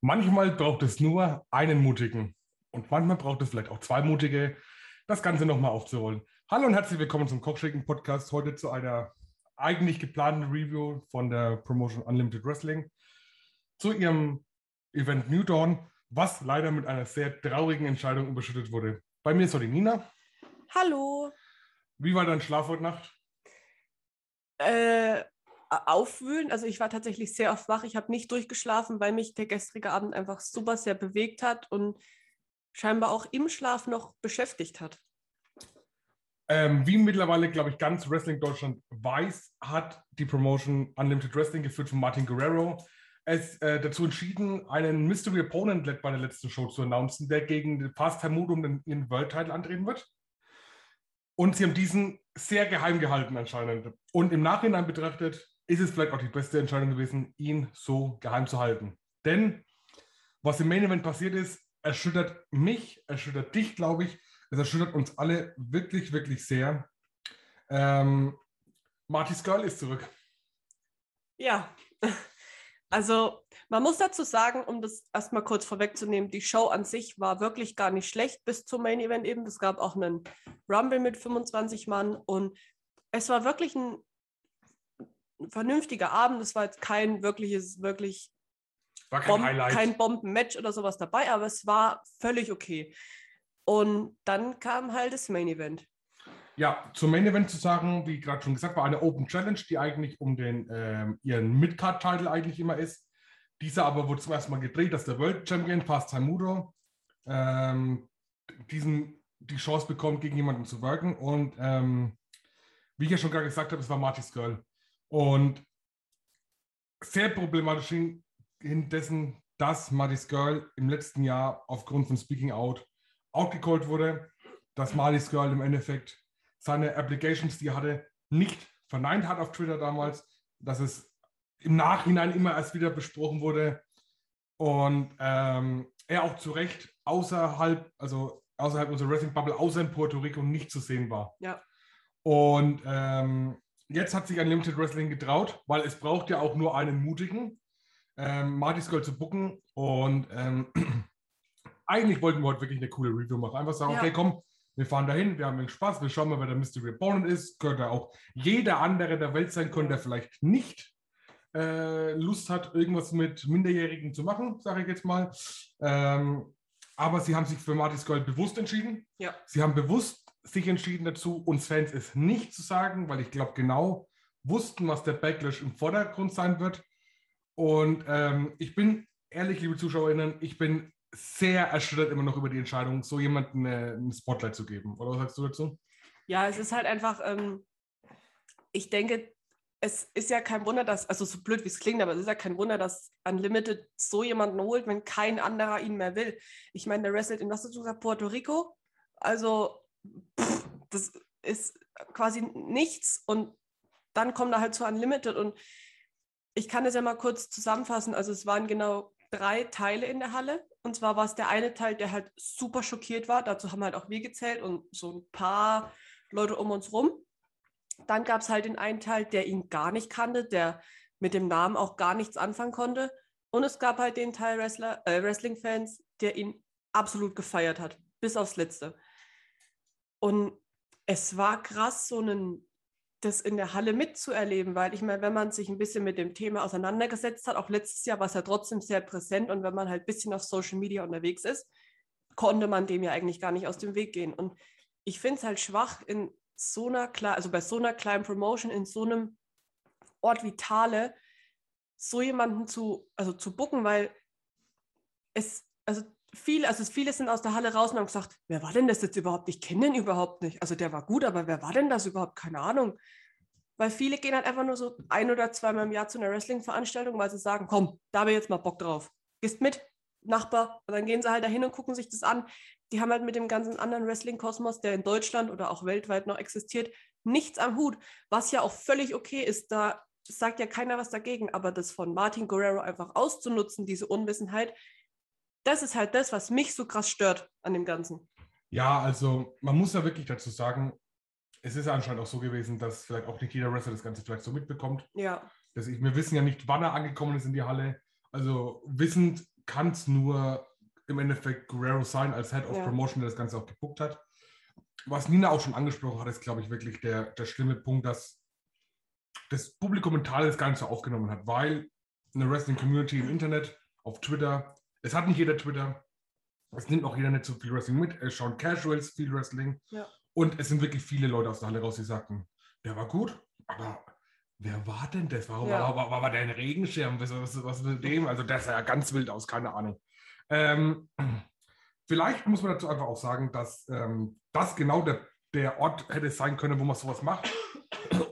Manchmal braucht es nur einen Mutigen und manchmal braucht es vielleicht auch zwei Mutige, das Ganze nochmal aufzurollen. Hallo und herzlich willkommen zum Kochschicken Podcast. Heute zu einer eigentlich geplanten Review von der Promotion Unlimited Wrestling zu ihrem Event New Dawn, was leider mit einer sehr traurigen Entscheidung überschüttet wurde. Bei mir ist heute Nina. Hallo. Wie war dein Schlaf heute Nacht? Äh, aufwühlen. Also ich war tatsächlich sehr oft wach. Ich habe nicht durchgeschlafen, weil mich der gestrige Abend einfach super sehr bewegt hat und scheinbar auch im Schlaf noch beschäftigt hat. Ähm, wie mittlerweile, glaube ich, ganz Wrestling Deutschland weiß, hat die Promotion Unlimited Wrestling geführt von Martin Guerrero es äh, dazu entschieden, einen Mystery Opponent bei der letzten Show zu announcen, der gegen Hamud um den, den World Title antreten wird. Und sie haben diesen sehr geheim gehalten anscheinend. Und im Nachhinein betrachtet ist es vielleicht auch die beste Entscheidung gewesen, ihn so geheim zu halten. Denn was im Main Event passiert ist, erschüttert mich, erschüttert dich, glaube ich. Es erschüttert uns alle wirklich, wirklich sehr. Ähm, Marty Skull ist zurück. Ja, also man muss dazu sagen, um das erstmal kurz vorwegzunehmen, die Show an sich war wirklich gar nicht schlecht bis zum Main Event eben. Es gab auch einen Rumble mit 25 Mann und es war wirklich ein vernünftiger Abend. Es war jetzt kein wirkliches, wirklich war kein, Bomben, kein Bombenmatch oder sowas dabei, aber es war völlig okay. Und dann kam halt das Main Event. Ja, zum Main Event zu sagen, wie gerade schon gesagt, war eine Open Challenge, die eigentlich um den ähm, ihren Midcard-Title eigentlich immer ist. Dieser aber wurde zum ersten Mal gedreht, dass der World Champion Paz Mudo ähm, diesen die Chance bekommt, gegen jemanden zu wirken. Und ähm, wie ich ja schon gerade gesagt habe, es war Marty's Girl. Und sehr problematisch indessen, dass Marty's Girl im letzten Jahr aufgrund von Speaking Out outgecallt wurde, dass Marty's Girl im Endeffekt seine Applications, die er hatte, nicht verneint hat auf Twitter damals, dass es im Nachhinein immer erst wieder besprochen wurde und ähm, er auch zu Recht außerhalb, also außerhalb unserer Wrestling Bubble, außer in Puerto Rico nicht zu sehen war. Ja. Und ähm, jetzt hat sich Unlimited Wrestling getraut, weil es braucht ja auch nur einen mutigen, ähm, Marty Skull zu bucken. Und ähm, eigentlich wollten wir heute wirklich eine coole Review machen. Einfach sagen, ja. okay, komm, wir fahren dahin, wir haben Spaß, wir schauen mal, wer der Mystery Opponent ist. Könnte auch jeder andere der Welt sein können, der vielleicht nicht äh, Lust hat, irgendwas mit Minderjährigen zu machen, sage ich jetzt mal. Ähm, aber sie haben sich für Marty Skull bewusst entschieden. Ja. Sie haben bewusst sich entschieden dazu, uns Fans es nicht zu sagen, weil ich glaube, genau wussten, was der Backlash im Vordergrund sein wird. Und ähm, ich bin ehrlich, liebe ZuschauerInnen, ich bin sehr erschüttert immer noch über die Entscheidung, so jemandem ein Spotlight zu geben. Oder was sagst du dazu? Ja, es ist halt einfach, ähm, ich denke, es ist ja kein Wunder, dass, also so blöd wie es klingt, aber es ist ja kein Wunder, dass Unlimited so jemanden holt, wenn kein anderer ihn mehr will. Ich meine, der wrestelt in was Puerto Rico? Also pff, das ist quasi nichts und dann kommt er halt zu Unlimited und ich kann das ja mal kurz zusammenfassen. Also es waren genau drei Teile in der Halle und zwar war es der eine Teil, der halt super schockiert war. Dazu haben halt auch wir gezählt und so ein paar Leute um uns rum. Dann gab es halt den einen Teil, der ihn gar nicht kannte, der mit dem Namen auch gar nichts anfangen konnte. Und es gab halt den Teil Wrestler, äh, Wrestling-Fans, der ihn absolut gefeiert hat, bis aufs Letzte. Und es war krass, so einen, das in der Halle mitzuerleben, weil ich meine, wenn man sich ein bisschen mit dem Thema auseinandergesetzt hat, auch letztes Jahr war es ja trotzdem sehr präsent und wenn man halt ein bisschen auf Social Media unterwegs ist, konnte man dem ja eigentlich gar nicht aus dem Weg gehen. Und ich finde es halt schwach, in so einer, also bei so einer kleinen Promotion, in so einem Ort wie Thale, so jemanden zu, also zu bucken, weil es, also viele, also viele sind aus der Halle raus und haben gesagt, wer war denn das jetzt überhaupt? Ich kenne den überhaupt nicht. Also der war gut, aber wer war denn das überhaupt? Keine Ahnung. Weil viele gehen halt einfach nur so ein oder zweimal im Jahr zu einer Wrestling-Veranstaltung, weil sie sagen, komm, da habe ich jetzt mal Bock drauf. Gehst mit, Nachbar. Und dann gehen sie halt dahin und gucken sich das an. Die haben halt mit dem ganzen anderen Wrestling-Kosmos, der in Deutschland oder auch weltweit noch existiert, nichts am Hut. Was ja auch völlig okay ist. Da sagt ja keiner was dagegen. Aber das von Martin Guerrero einfach auszunutzen, diese Unwissenheit, das ist halt das, was mich so krass stört an dem Ganzen. Ja, also man muss ja wirklich dazu sagen, es ist anscheinend auch so gewesen, dass vielleicht auch nicht jeder Wrestler das Ganze vielleicht so mitbekommt. Ja. Das ich, wir wissen ja nicht, wann er angekommen ist in die Halle. Also wissend kann es nur im Endeffekt Guerrero sein als Head of Ja. Promotion, der das Ganze auch gebuckt hat. Was Nina auch schon angesprochen hat, ist, glaube ich, wirklich der, der schlimme Punkt, dass das Publikum Thailand das so aufgenommen hat, weil eine Wrestling-Community im Internet, auf Twitter, es hat nicht jeder Twitter, es nimmt auch jeder nicht so viel Wrestling mit, es schauen Casuals viel Wrestling Ja. und es sind wirklich viele Leute aus der Halle raus, die sagten, der war gut, aber wer war denn das? Warum Ja. war, war, war, war der ein Regenschirm? Was, was, was mit dem? Also der sah ja ganz wild aus, keine Ahnung. Ähm, vielleicht muss man dazu einfach auch sagen, dass ähm, das genau der, der Ort hätte sein können, wo man sowas macht,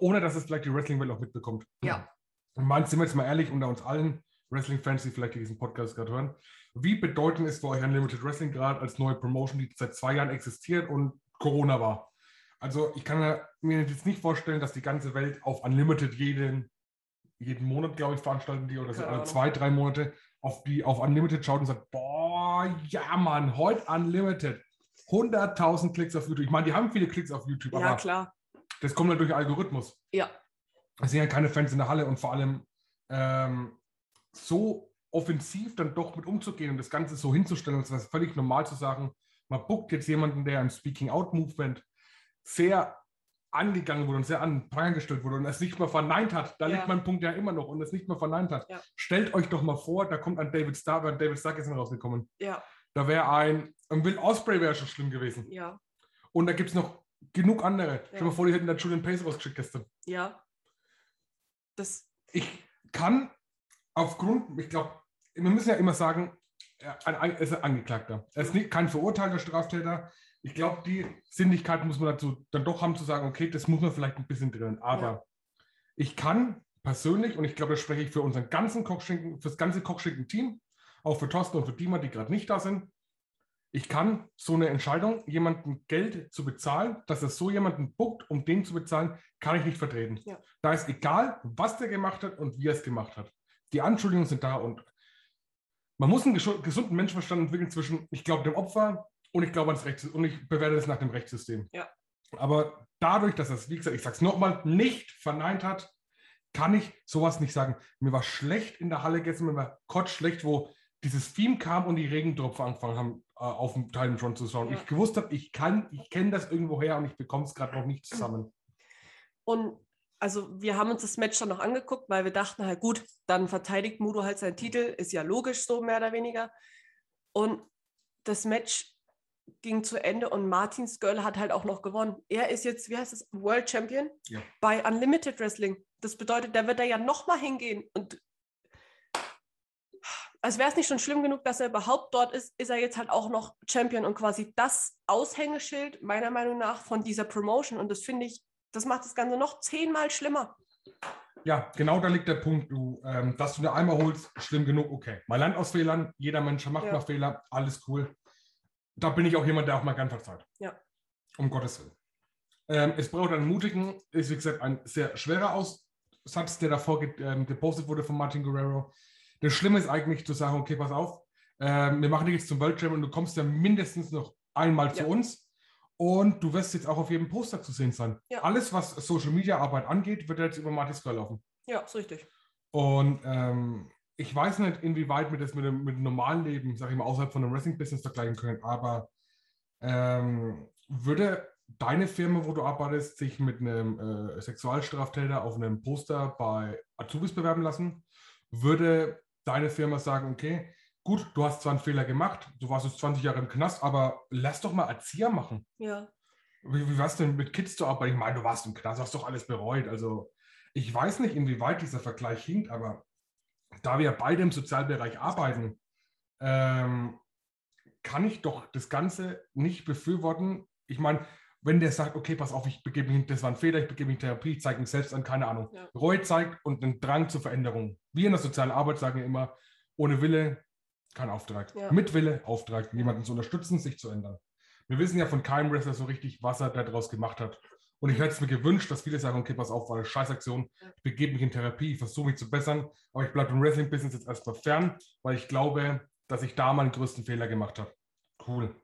ohne dass es vielleicht die Wrestling-Welt auch mitbekommt. Ja. Und mal, sind wir jetzt mal ehrlich unter uns allen Wrestling-Fans, die vielleicht diesen Podcast gerade hören, wie bedeutend ist für euch Unlimited Wrestling gerade als neue Promotion, die seit zwei Jahren existiert und Corona war? Also ich kann mir- jetzt nicht vorstellen, dass die ganze Welt auf Unlimited jeden, jeden Monat, glaube ich, veranstalten die oder so, Ahnung. zwei, drei Monate auf die auf Unlimited schaut und sagt, boah, ja Mann, heute Unlimited. 100.000 Klicks auf YouTube. Ich meine, die haben viele Klicks auf YouTube, Ja, aber klar. das kommt halt durch Algorithmus. Ja. Es sind ja keine Fans in der Halle und vor allem ähm, so offensiv dann doch mit umzugehen und das Ganze so hinzustellen, und es ist völlig normal zu sagen, man bookt jetzt jemanden, der im Speaking-Out-Movement sehr angegangen wurde und sehr an Pranger gestellt wurde und es nicht mehr verneint hat. Da Ja. liegt mein Punkt ja immer noch und es nicht mehr verneint hat. Ja. Stellt euch doch mal vor, da kommt ein David Starr, ein David Starr gestern rausgekommen. Ja, Da wäre ein, ein Will Osprey wäre schon schlimm gewesen. ja, Und da gibt es noch genug andere. Ja. Stell dir mal vor, die hätten da Julian Pace rausgeschickt gestern ja. Das, ich kann aufgrund, ich glaube, wir müssen ja immer sagen, er ein, er ist ein Angeklagter. Er ist nicht, kein verurteilter Straftäter. Ich glaube, die Sinnlichkeit muss man dazu dann doch haben zu sagen, okay, das muss man vielleicht ein bisschen drin. Aber Ja. ich kann persönlich, und ich glaube, das spreche ich für unseren ganzen Kochschinken, für das ganze Kochschinken-Team, auch für Thorsten und für Dima, die gerade nicht da sind, ich kann so eine Entscheidung, jemandem Geld zu bezahlen, dass er so jemanden buckt, um den zu bezahlen, kann ich nicht vertreten. Ja. Da ist egal, was der gemacht hat und wie er es gemacht hat. Die Anschuldigungen sind da und man muss einen gesu- gesunden Menschenverstand entwickeln zwischen, ich glaube dem Opfer und ich glaube ans Rechtssystem und ich bewerte das nach dem Rechtssystem. Ja. Aber dadurch, dass er es, wie gesagt, ich sage es nochmal, nicht verneint hat, kann ich sowas nicht sagen. Mir war schlecht in der Halle gestern, mir war kotz schlecht, wo dieses Theme kam und die Regentropfen angefangen haben, äh, auf dem Titantron zu schauen. Ja. Ich gewusst habe, ich kann, ich kenne das irgendwo her und ich bekomme es gerade noch nicht zusammen. Und also wir haben uns das Match dann noch angeguckt, weil wir dachten halt, gut, dann verteidigt Mudo halt seinen Titel, ist ja logisch so mehr oder weniger. Und das Match ging zu Ende und Martin Skirl hat halt auch noch gewonnen. Er ist jetzt, wie heißt es, World Champion Ja. bei Unlimited Wrestling. Das bedeutet, der wird da ja nochmal hingehen. Und als wäre es nicht schon schlimm genug, dass er überhaupt dort ist, ist er jetzt halt auch noch Champion und quasi das Aushängeschild meiner Meinung nach von dieser Promotion. Und das finde ich, das macht das Ganze noch zehnmal schlimmer. Ja, genau da liegt der Punkt, du, ähm, dass du eine einmal holst, schlimm genug, okay. Man lernt aus Fehlern, jeder Mensch macht Ja. mal Fehler, alles cool. Da bin ich auch jemand, der auch mal gern verzeiht. Ja. Um Gottes Willen. Ähm, es braucht einen mutigen, ist wie gesagt ein sehr schwerer Aussatz, der davor ge ähm, gepostet wurde von Martin Guerrero. Das Schlimme ist eigentlich zu sagen, okay, pass auf, ähm, wir machen dich jetzt zum World Champion und du kommst ja mindestens noch einmal zu Ja. uns und du wirst jetzt auch auf jedem Poster zu sehen sein. Ja. Alles, was Social Media Arbeit angeht, wird jetzt über Martin Skull laufen. Ja, ist richtig. Und ähm, ich weiß nicht, inwieweit wir das mit dem, mit dem normalen Leben, sag ich mal, außerhalb von einem Wrestling-Business vergleichen können, aber ähm, würde deine Firma, wo du arbeitest, sich mit einem äh, Sexualstraftäter auf einem Poster bei Azubis bewerben lassen? Würde deine Firma sagen, okay, gut, du hast zwar einen Fehler gemacht, du warst jetzt 20 Jahre im Knast, aber lass doch mal Erzieher machen. Ja. Wie, wie war's denn mit Kids zu arbeiten? Ich meine, du warst im Knast, hast doch alles bereut. Also, ich weiß nicht, inwieweit dieser Vergleich hinkt, aber da wir beide im Sozialbereich arbeiten, ähm, kann ich doch das Ganze nicht befürworten. Ich meine, wenn der sagt, okay, pass auf, ich begebe mich, das war ein Fehler, ich begebe mich in Therapie, ich zeige mich selbst an, keine Ahnung. Ja. Reue zeigt und einen Drang zur Veränderung. Wir in der sozialen Arbeit sagen ja immer, ohne Wille kein Auftrag. Ja. Mit Wille Auftrag, jemanden zu unterstützen, sich zu ändern. Wir wissen ja von keinem Wrestler so richtig, was er daraus gemacht hat. Und ich hätte es mir gewünscht, dass viele sagen, okay, pass auf, war eine Scheißaktion, ich begebe mich in Therapie, ich versuche mich zu bessern, aber ich bleibe im Wrestling-Business jetzt erstmal fern, weil ich glaube, dass ich da meinen größten Fehler gemacht habe. Cool.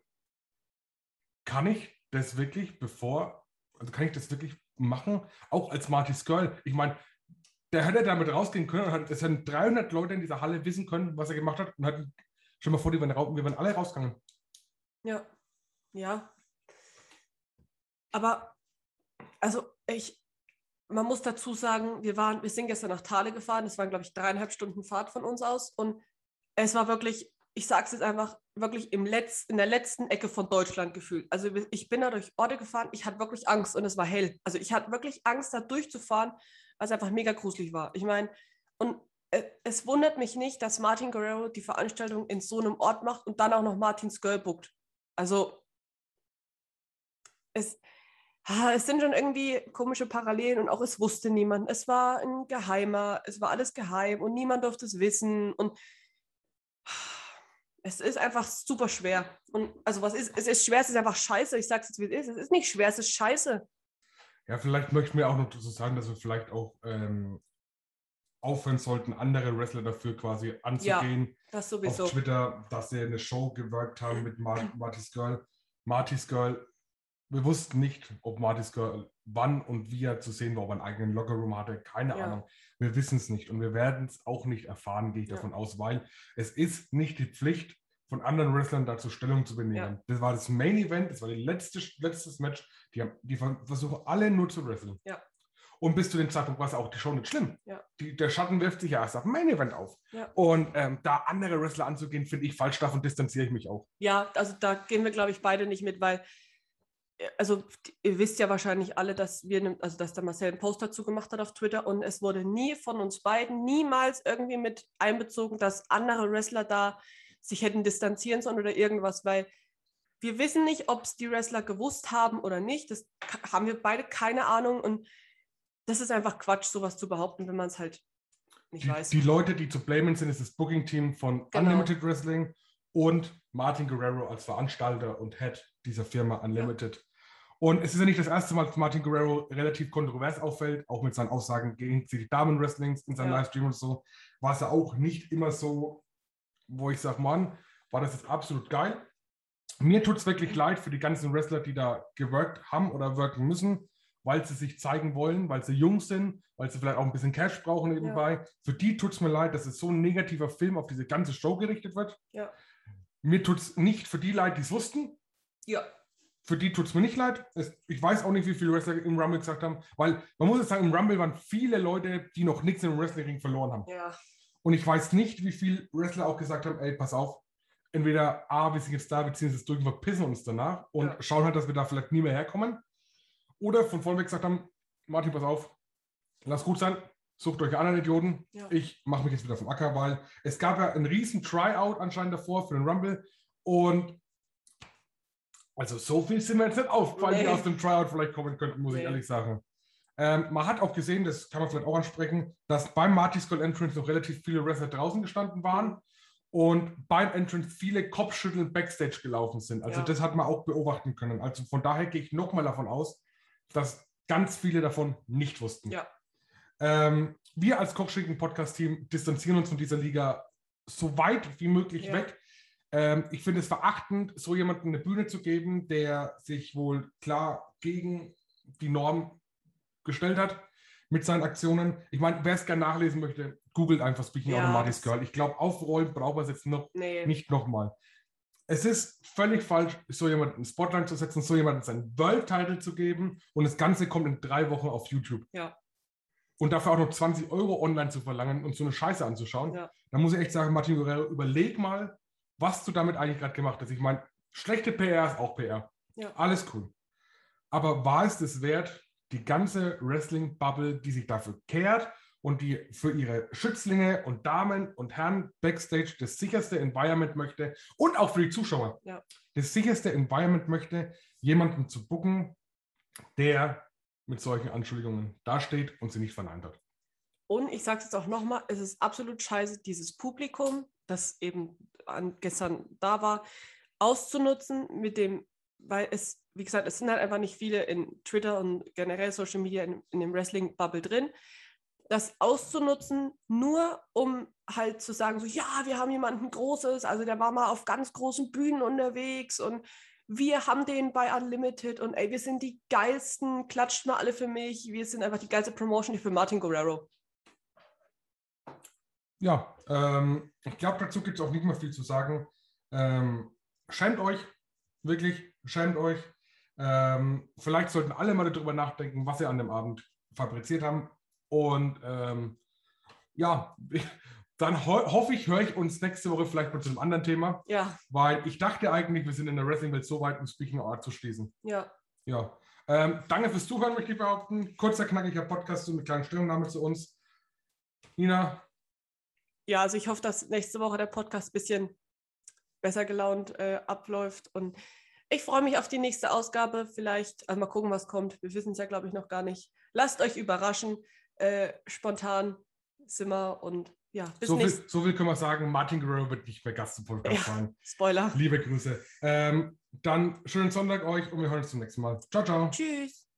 Kann ich das wirklich, bevor, also kann ich das wirklich machen, auch als Marty Skirl? Ich meine, der hätte damit rausgehen können und es hätten 300 Leute in dieser Halle wissen können, was er gemacht hat und hat dir mal vor, die wären, rau- wir wären alle rausgegangen. Ja, ja. Aber, also ich, man muss dazu sagen, wir waren, wir sind gestern nach Thale gefahren. Das waren, glaube ich, dreieinhalb Stunden Fahrt von uns aus. Und es war wirklich, ich sage es jetzt einfach, wirklich im Letz-, in der letzten Ecke von Deutschland gefühlt. Also ich bin da durch Orte gefahren, ich hatte wirklich Angst und es war hell. Also ich hatte wirklich Angst, da durchzufahren, weil einfach mega gruselig war. Ich meine, und äh, es wundert mich nicht, dass Martin Guerrero die Veranstaltung in so einem Ort macht und dann auch noch Martins Girl bookt. Also es, es sind schon irgendwie komische Parallelen und auch es wusste niemand. Es war ein Geheimer, es war alles geheim und niemand durfte es wissen und es ist einfach super schwer. Und also was ist, es ist schwer, es ist einfach scheiße. Ich sage es jetzt, wie es ist. Es ist nicht schwer, es ist scheiße. Ja, vielleicht möchten wir auch noch dazu sagen, dass wir vielleicht auch ähm, aufhören sollten, andere Wrestler dafür quasi anzugehen. Das sowieso. Auf Twitter, dass sie eine Show gewirkt haben mit Mar Marty's Girl. Marty's Girl, wir wussten nicht, ob Marty's Girl wann und wie er zu sehen war, ob er einen eigenen Lockerroom hatte, keine Ja. Ahnung. Wir wissen es nicht und wir werden es auch nicht erfahren, gehe ich Ja. davon aus, weil es ist nicht die Pflicht von anderen Wrestlern dazu Stellung zu benehmen. Ja. Das war das Main Event, das war die letzte, letztes Match. Die, haben, die ver- versuchen alle nur zu wresteln. Ja. Und bis zu dem Zeitpunkt war es auch die Show nicht schlimm. Ja. Die, der Schatten wirft sich ja erst auf dem Main Event auf. Und ähm, da andere Wrestler anzugehen, finde ich falsch, davon distanziere ich mich auch. Ja, also da gehen wir, glaube ich, beide nicht mit, weil, äh, also ihr wisst ja wahrscheinlich alle, dass wir, also dass der Marcel einen Post dazu gemacht hat auf Twitter und es wurde nie von uns beiden niemals irgendwie mit einbezogen, dass andere Wrestler da sich hätten distanzieren sollen oder irgendwas, weil wir wissen nicht, ob es die Wrestler gewusst haben oder nicht. Das haben wir beide keine Ahnung und das ist einfach Quatsch, sowas zu behaupten, wenn man es halt nicht Die, weiß. die Leute, die zu blamen sind, ist das Booking-Team von Genau. Unlimited Wrestling und Martin Guerrero als Veranstalter und Head dieser Firma Unlimited. Und es ist ja nicht das erste Mal, dass Martin Guerrero relativ kontrovers auffällt, auch mit seinen Aussagen gegen die Damen-Wrestlings in seinem Ja. Livestream und so, war es ja auch nicht immer so, wo ich sage, Mann, war das jetzt absolut geil. Mir tut es wirklich leid für die ganzen Wrestler, die da geworkt haben oder worken müssen, weil sie sich zeigen wollen, weil sie jung sind, weil sie vielleicht auch ein bisschen Cash brauchen nebenbei. Für die tut es mir leid, dass es so ein negativer Film auf diese ganze Show gerichtet wird. Ja. Mir tut es nicht für die leid, die es wussten. ja, Für die tut es mir nicht leid. Es, ich weiß auch nicht, wie viele Wrestler im Rumble gesagt haben, weil man muss jetzt sagen, im Rumble waren viele Leute, die noch nichts im Wrestling verloren haben. ja, Und ich weiß nicht, wie viele Wrestler auch gesagt haben, ey, pass auf, entweder A, wir sind jetzt da, wir ziehen es jetzt durch und verpissen uns danach und Ja. schauen halt, dass wir da vielleicht nie mehr herkommen. Oder von vornherein gesagt haben, Martin, pass auf, lass gut sein, sucht euch anderen Idioten, Ja. ich mache mich jetzt wieder vom Acker, weil es gab ja einen riesen Tryout anscheinend davor für den Rumble und also so viel sind mir jetzt nicht aufgefallen, die Nee. aus dem Tryout vielleicht kommen könnten, muss ich Nee. ehrlich sagen. Ähm, man hat auch gesehen, das kann man vielleicht auch ansprechen, dass beim Marty's Gold Entrance noch relativ viele Wrestler draußen gestanden waren und beim Entrance viele Kopfschütteln Backstage gelaufen sind. Also Ja. das hat man auch beobachten können. Also von daher gehe ich nochmal davon aus, dass ganz viele davon nicht wussten. Ja. Ähm, wir als Kochschinken-Podcast-Team distanzieren uns von dieser Liga so weit wie möglich Ja. weg. Ähm, ich finde es verachtend, so jemandem eine Bühne zu geben, der sich wohl klar gegen die Norm gestellt hat mit seinen Aktionen. Ich meine, wer es gerne nachlesen möchte, googelt einfach Speaking Ja, Automatic das- Girl. Ich glaube, aufrollen braucht man es jetzt noch nee. nicht nochmal. Es ist völlig falsch, so jemanden in Spotlight zu setzen, so jemanden seinen World-Title zu geben und das Ganze kommt in drei Wochen auf YouTube. Ja. Und dafür auch noch 20 Euro online zu verlangen und so eine Scheiße anzuschauen. Ja. Da muss ich echt sagen, Martin Guerrero, überleg mal, was du damit eigentlich gerade gemacht hast. Ich meine, schlechte PR ist auch PR. Ja. Alles cool. Aber war es das wert, die ganze Wrestling-Bubble, die sich dafür kehrt und die für ihre Schützlinge und Damen und Herren Backstage das sicherste Environment möchte und auch für die Zuschauer Ja. das sicherste Environment möchte, jemanden zu bucken, der mit solchen Anschuldigungen dasteht und sie nicht verneint hat. Und ich sage es jetzt auch nochmal, es ist absolut scheiße, dieses Publikum, das eben an, gestern da war, auszunutzen mit dem, weil es, wie gesagt, es sind halt einfach nicht viele in Twitter und generell Social Media in, in dem Wrestling-Bubble drin. Das auszunutzen, nur um halt zu sagen, so, ja, wir haben jemanden Großes, also der war mal auf ganz großen Bühnen unterwegs und wir haben den bei Unlimited und ey, wir sind die geilsten, klatscht mal alle für mich, wir sind einfach die geilste Promotion für Martin Guerrero. ja, ähm, ich glaube, dazu gibt es auch nicht mehr viel zu sagen. Ähm, schämt euch, wirklich, schämt euch. Ähm, vielleicht sollten alle mal darüber nachdenken, was sie an dem Abend fabriziert haben. Und ähm, ja, dann ho hoffe ich, höre ich uns nächste Woche vielleicht mal zu einem anderen Thema. Ja. Weil ich dachte eigentlich, wir sind in der Wrestling-Welt so weit, um Speaking Art zu schließen. Ja. Ja. Ähm, danke fürs Zuhören, möchte ich behaupten. Kurzer, knackiger Podcast mit kleinen Stellungnahme zu uns. Nina? Ja, also ich hoffe, dass nächste Woche der Podcast ein bisschen besser gelaunt äh, abläuft. Und ich freue mich auf die nächste Ausgabe. Vielleicht also mal gucken, was kommt. Wir wissen es ja, glaube ich, noch gar nicht. Lasst euch überraschen. Äh, spontan sind wir und ja, bis so, viel, so viel können wir sagen. Martin Guerrero wird nicht mehr Gast im Podcast ja, sein. Spoiler. Liebe Grüße. Ähm, dann schönen Sonntag euch und wir hören uns zum nächsten Mal. Ciao, ciao. Tschüss.